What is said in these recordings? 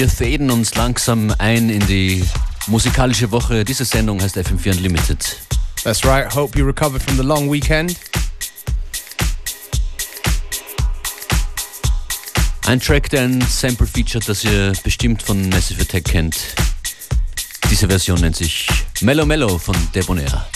Wir faden uns langsam ein in die musikalische Woche. Diese Sendung heißt FM4 Unlimited. That's right. Hope you recovered from the long weekend. Ein Track, der ein Sample featured, das ihr bestimmt von Massive Attack kennt. Diese Version nennt sich Mellow Mellow von Debonair.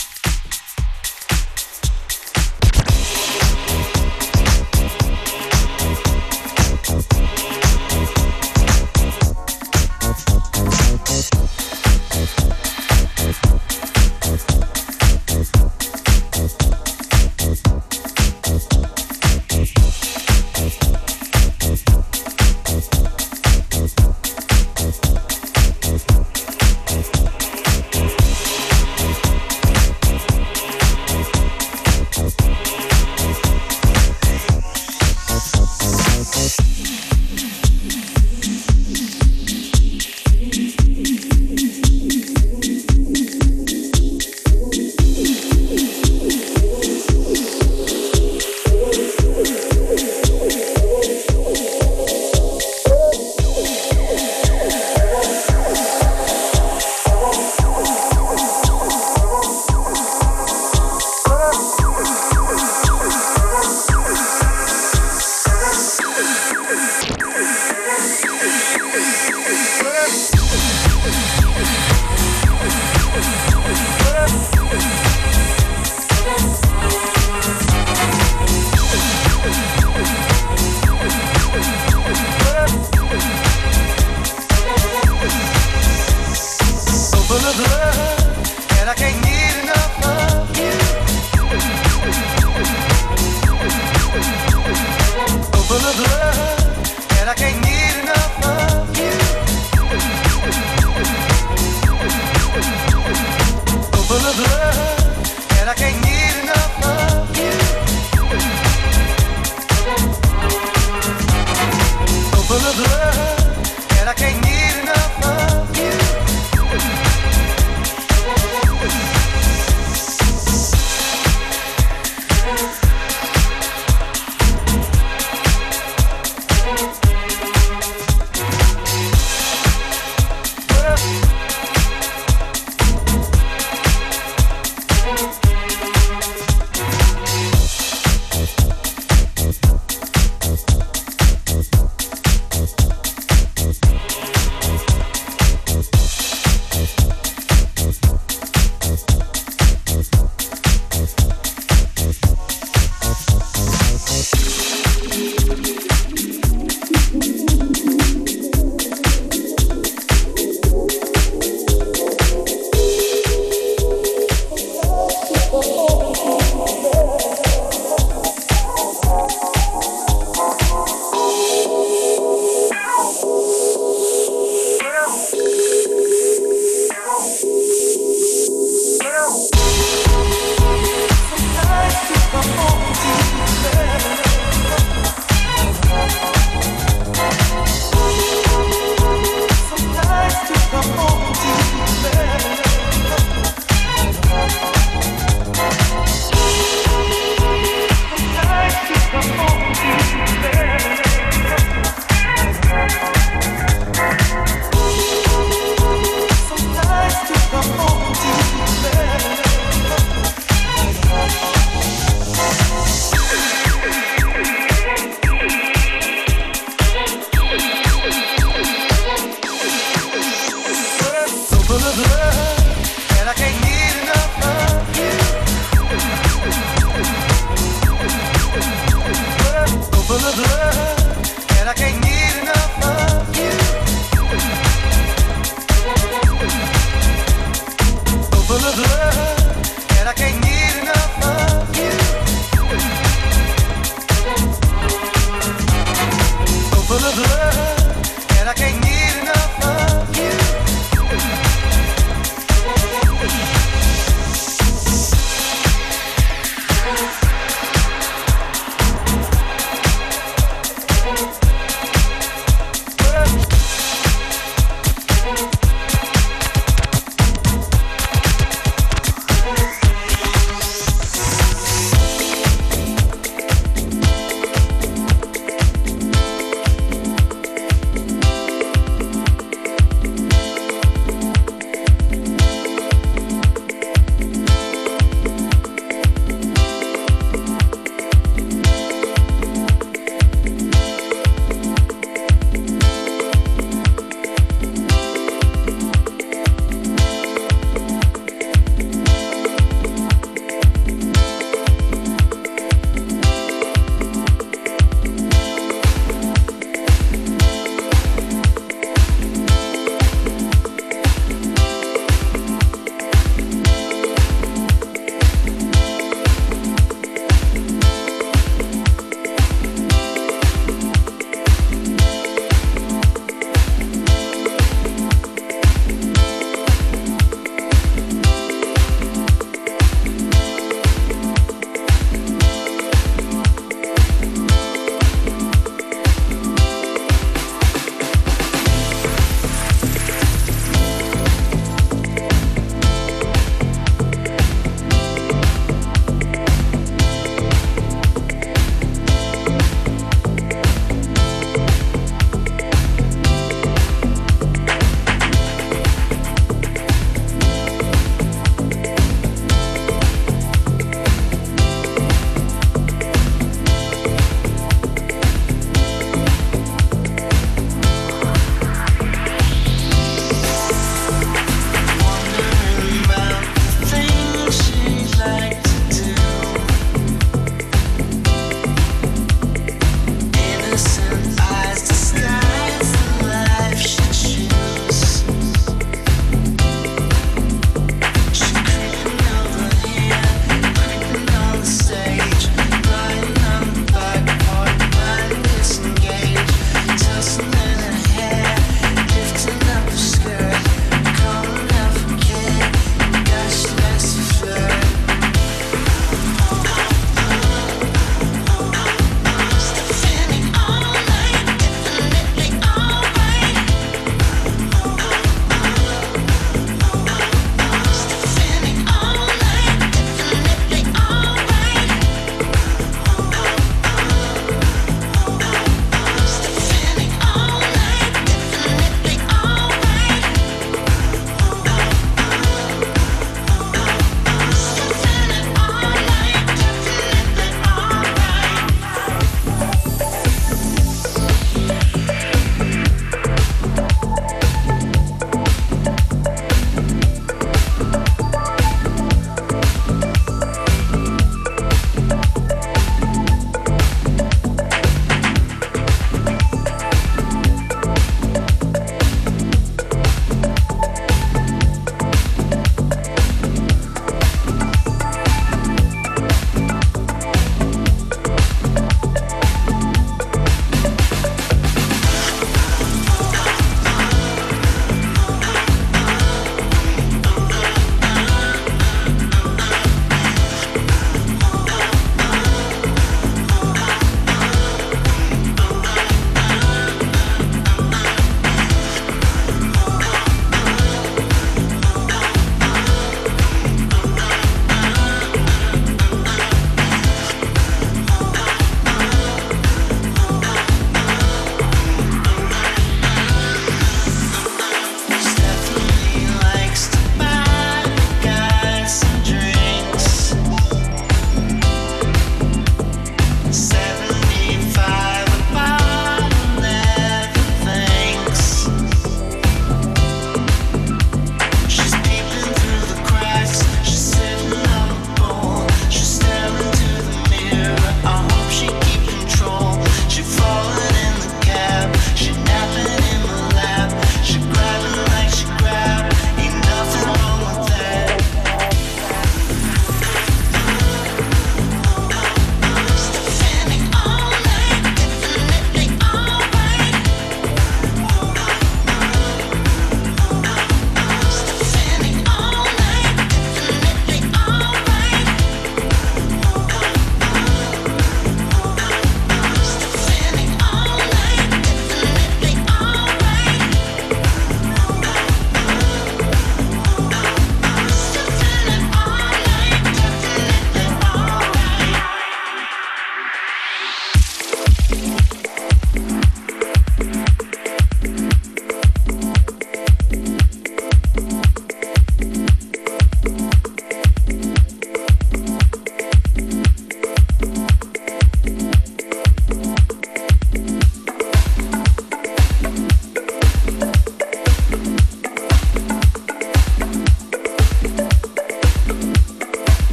listen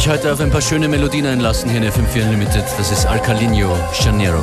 euch heute auf ein paar schöne Melodien einlassen hier in FM4 Unlimited. Das ist Alcalinho Janeiro.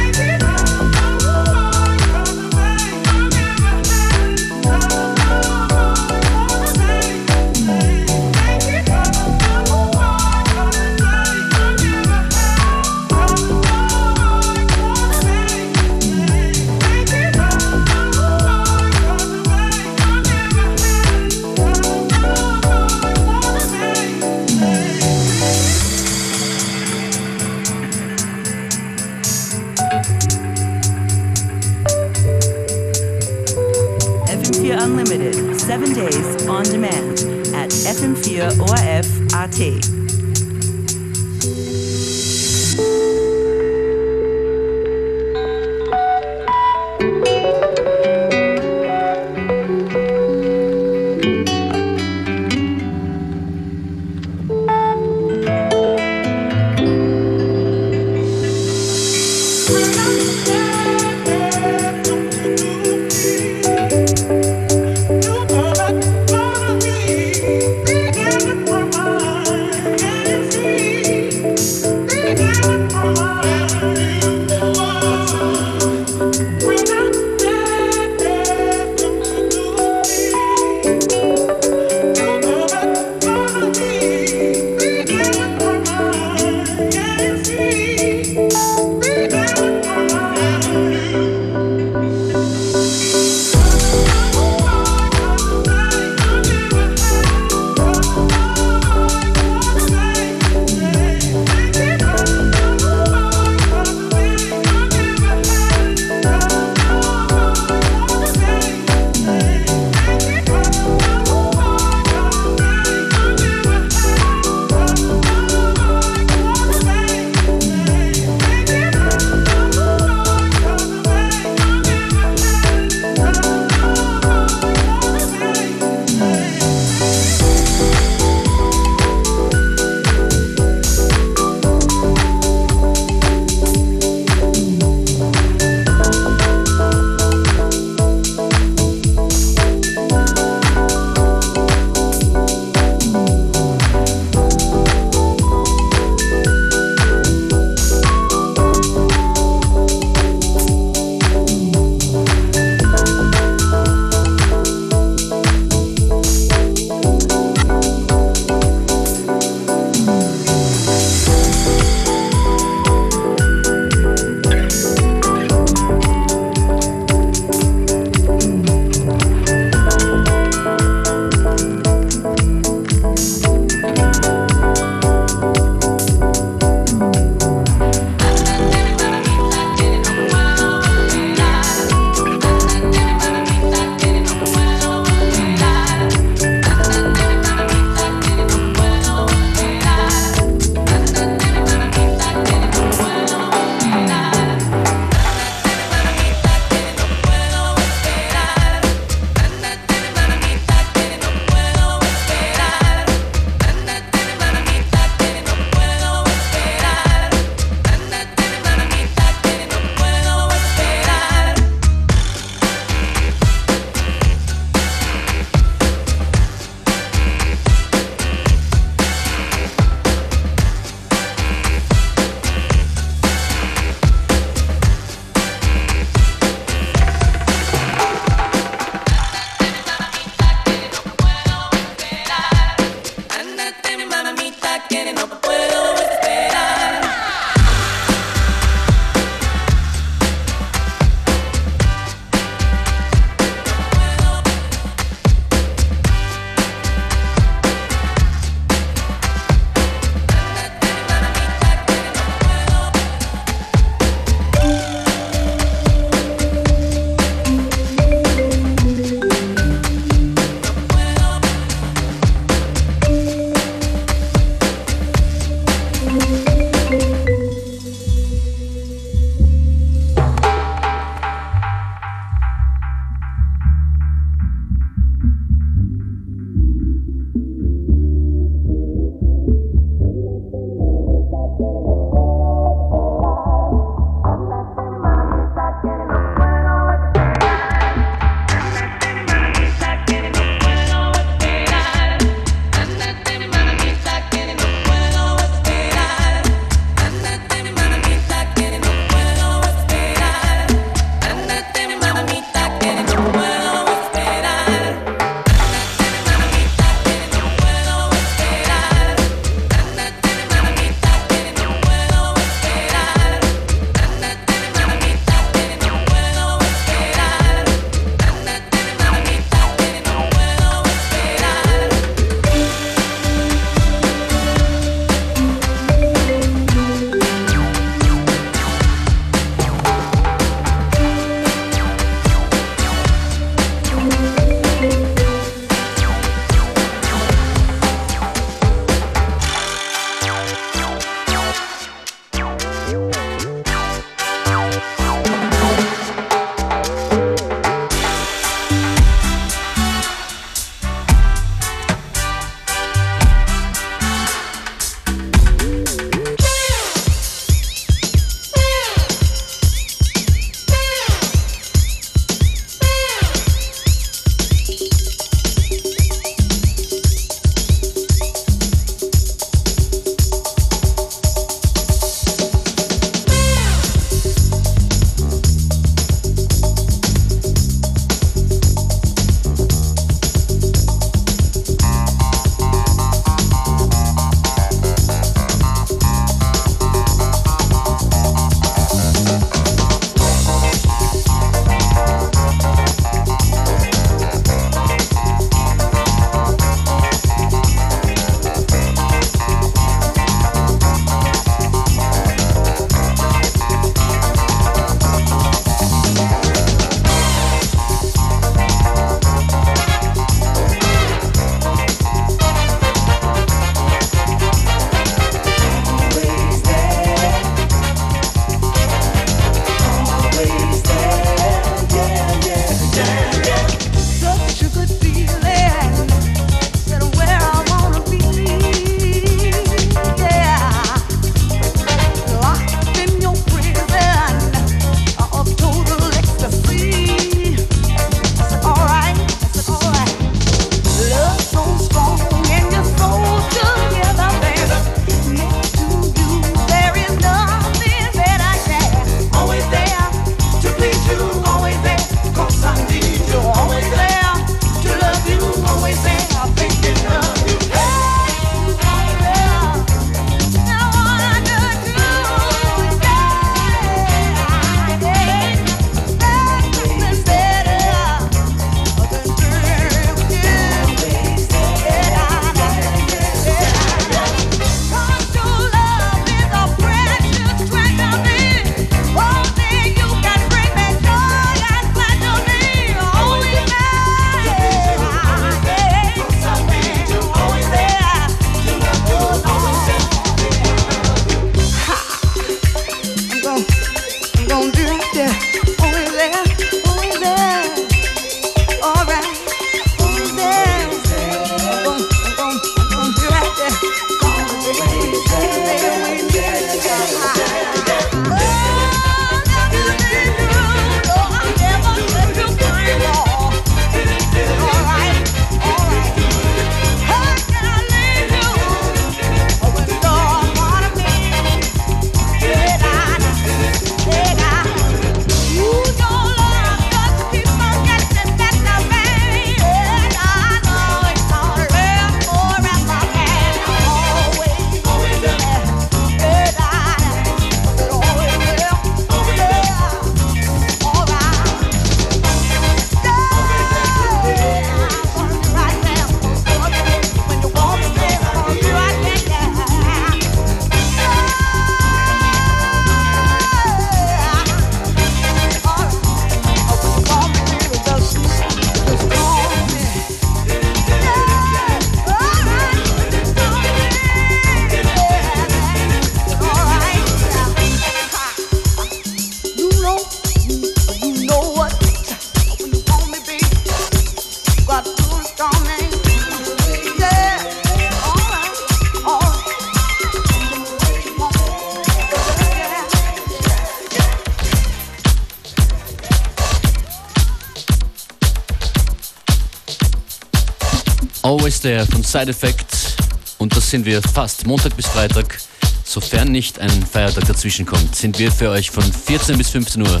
There von Side Effect. Und das sind wir fast Montag bis Freitag. Sofern nicht ein Feiertag dazwischen kommt, sind wir für euch von 14 bis 15 Uhr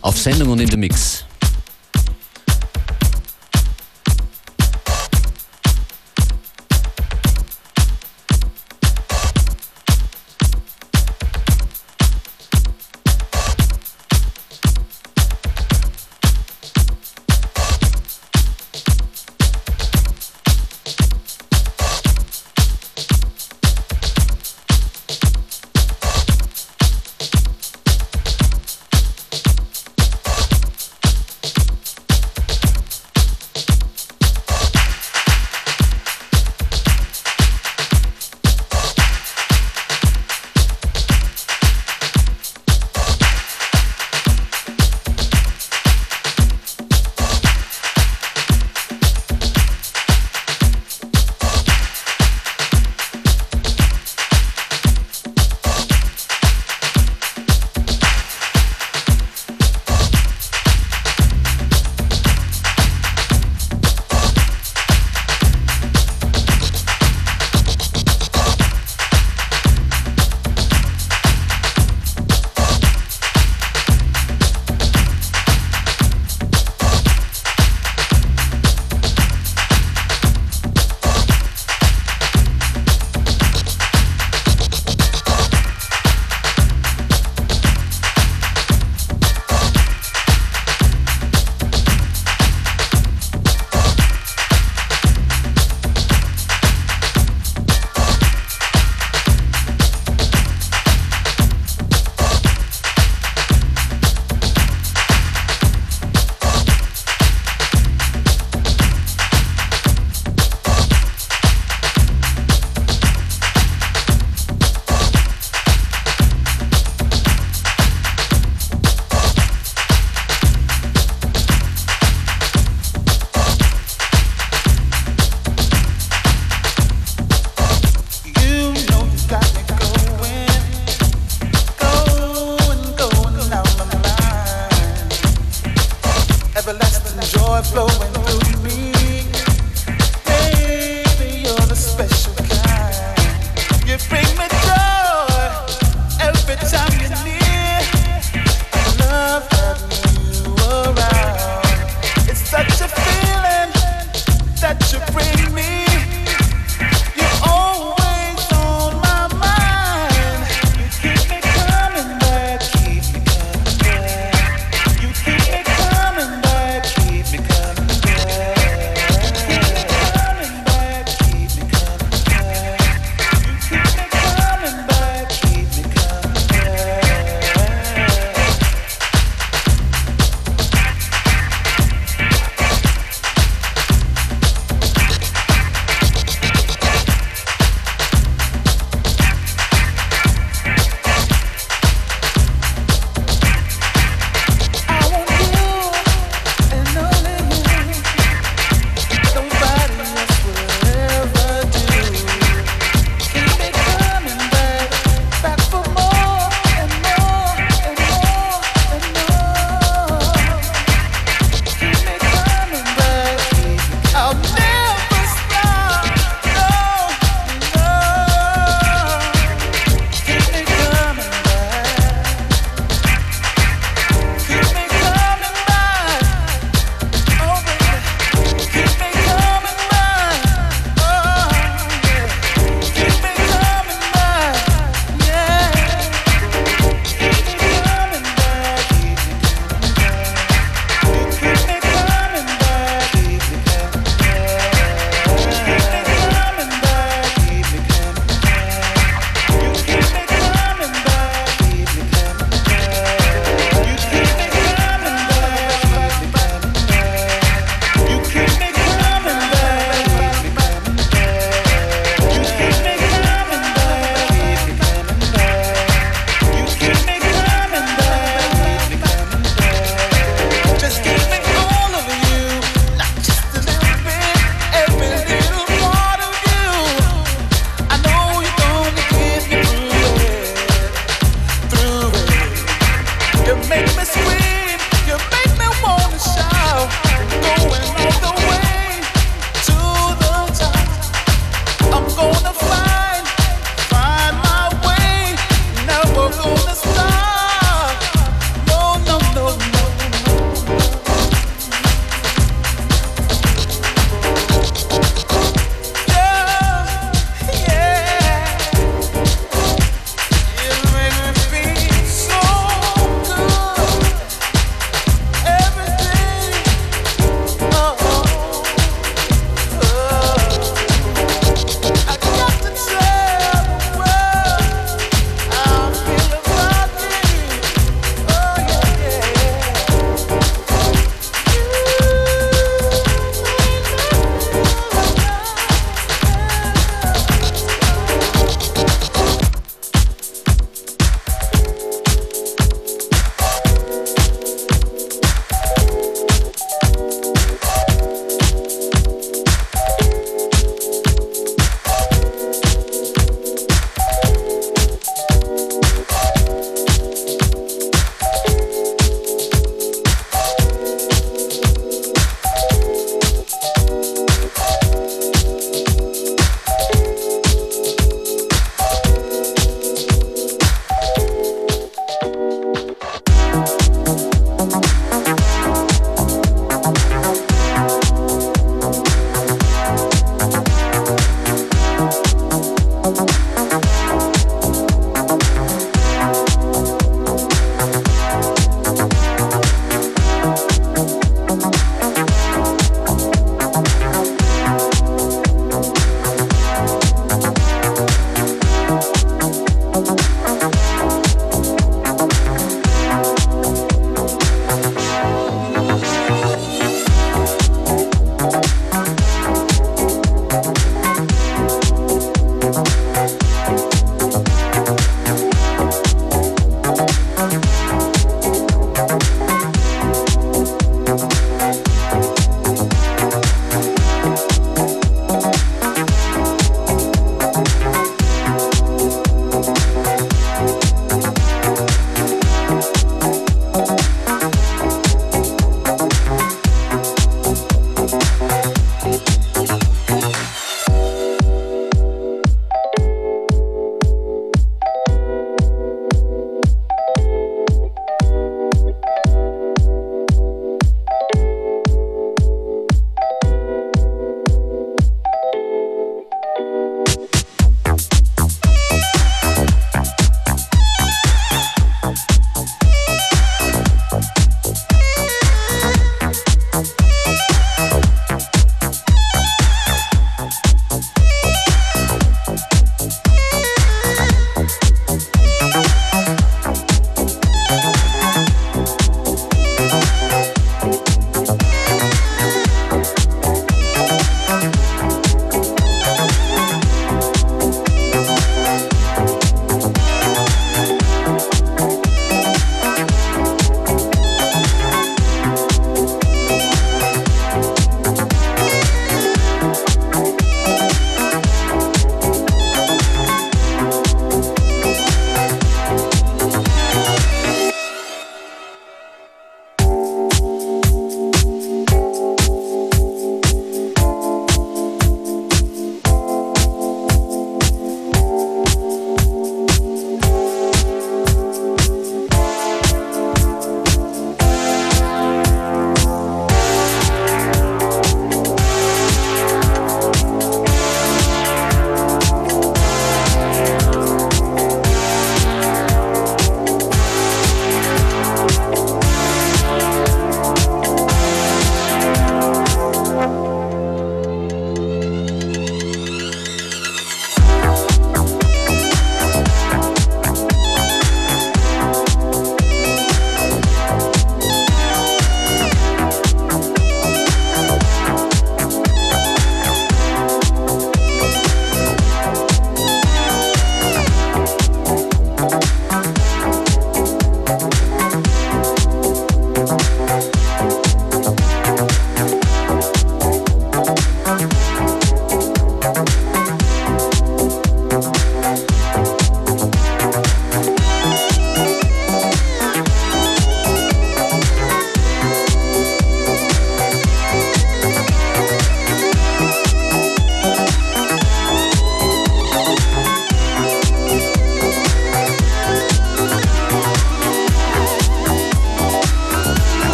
auf Sendung und in der Mix.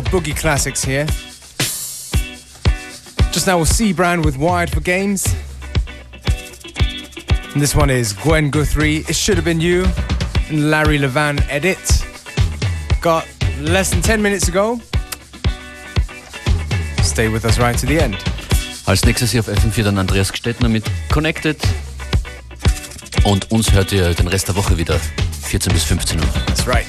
old boogie classics here. Just now we'll see Brown with Wired for Games. And this one is Gwen Guthrie, It Should Have Been You, and Larry Levan edit. Got less than 10 minutes to go. Stay with us right to the end. Als nächstes hier auf FM4 dann Andreas Gstettner mit Connected. Und uns hört ihr den Rest der Woche wieder, 14 bis 15 Uhr. That's right.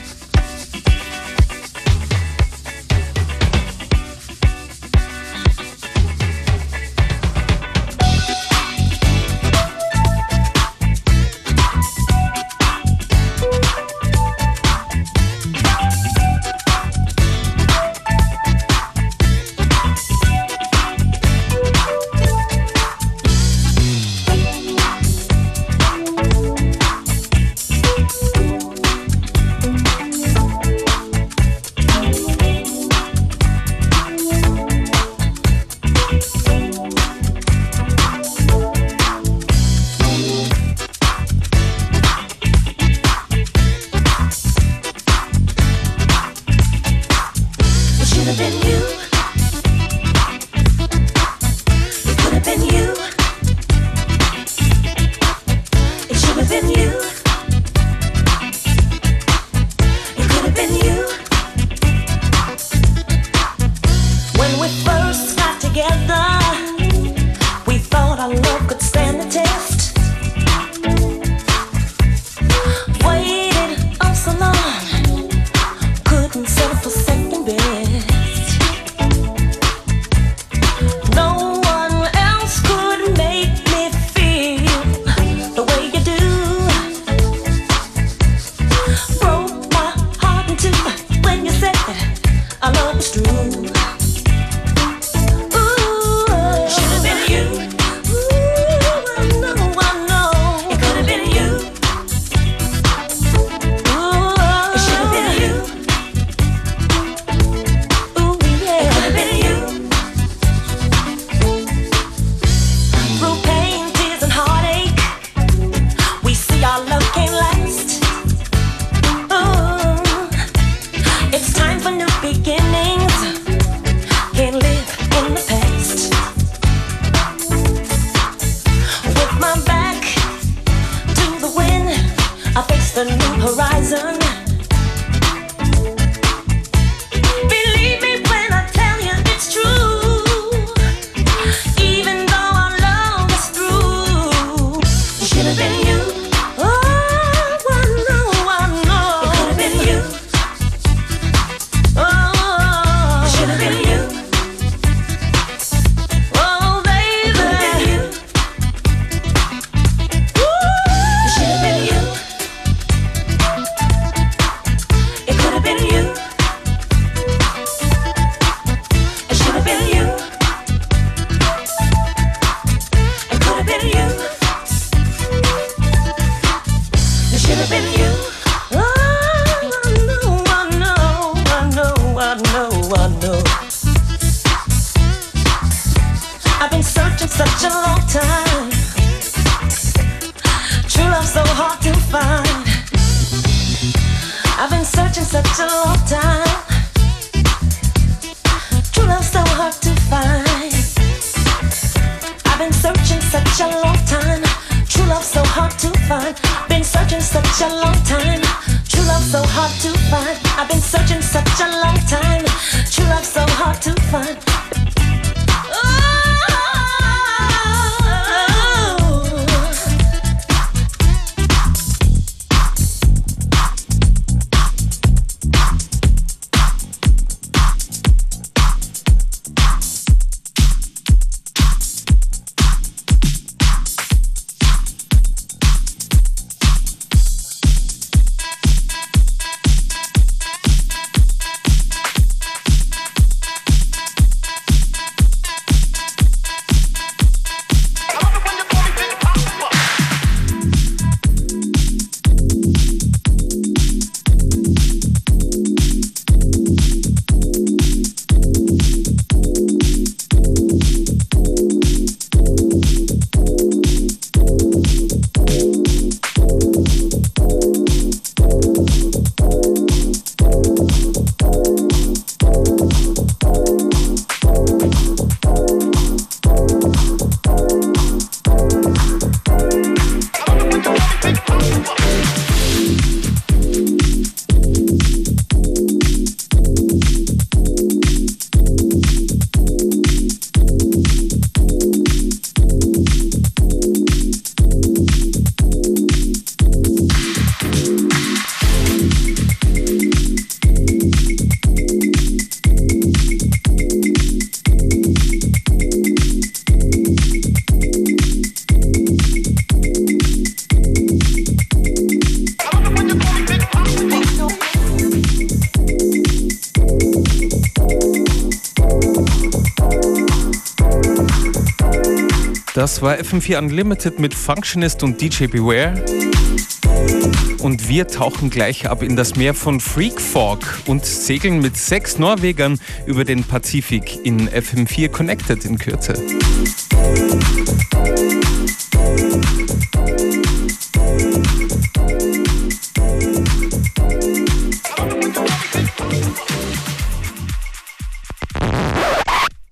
FM4 Unlimited mit Functionist und DJ Beware. Und wir tauchen gleich ab in das Meer von Freak Fog und segeln mit sechs Norwegern über den Pazifik in FM4 Connected in Kürze.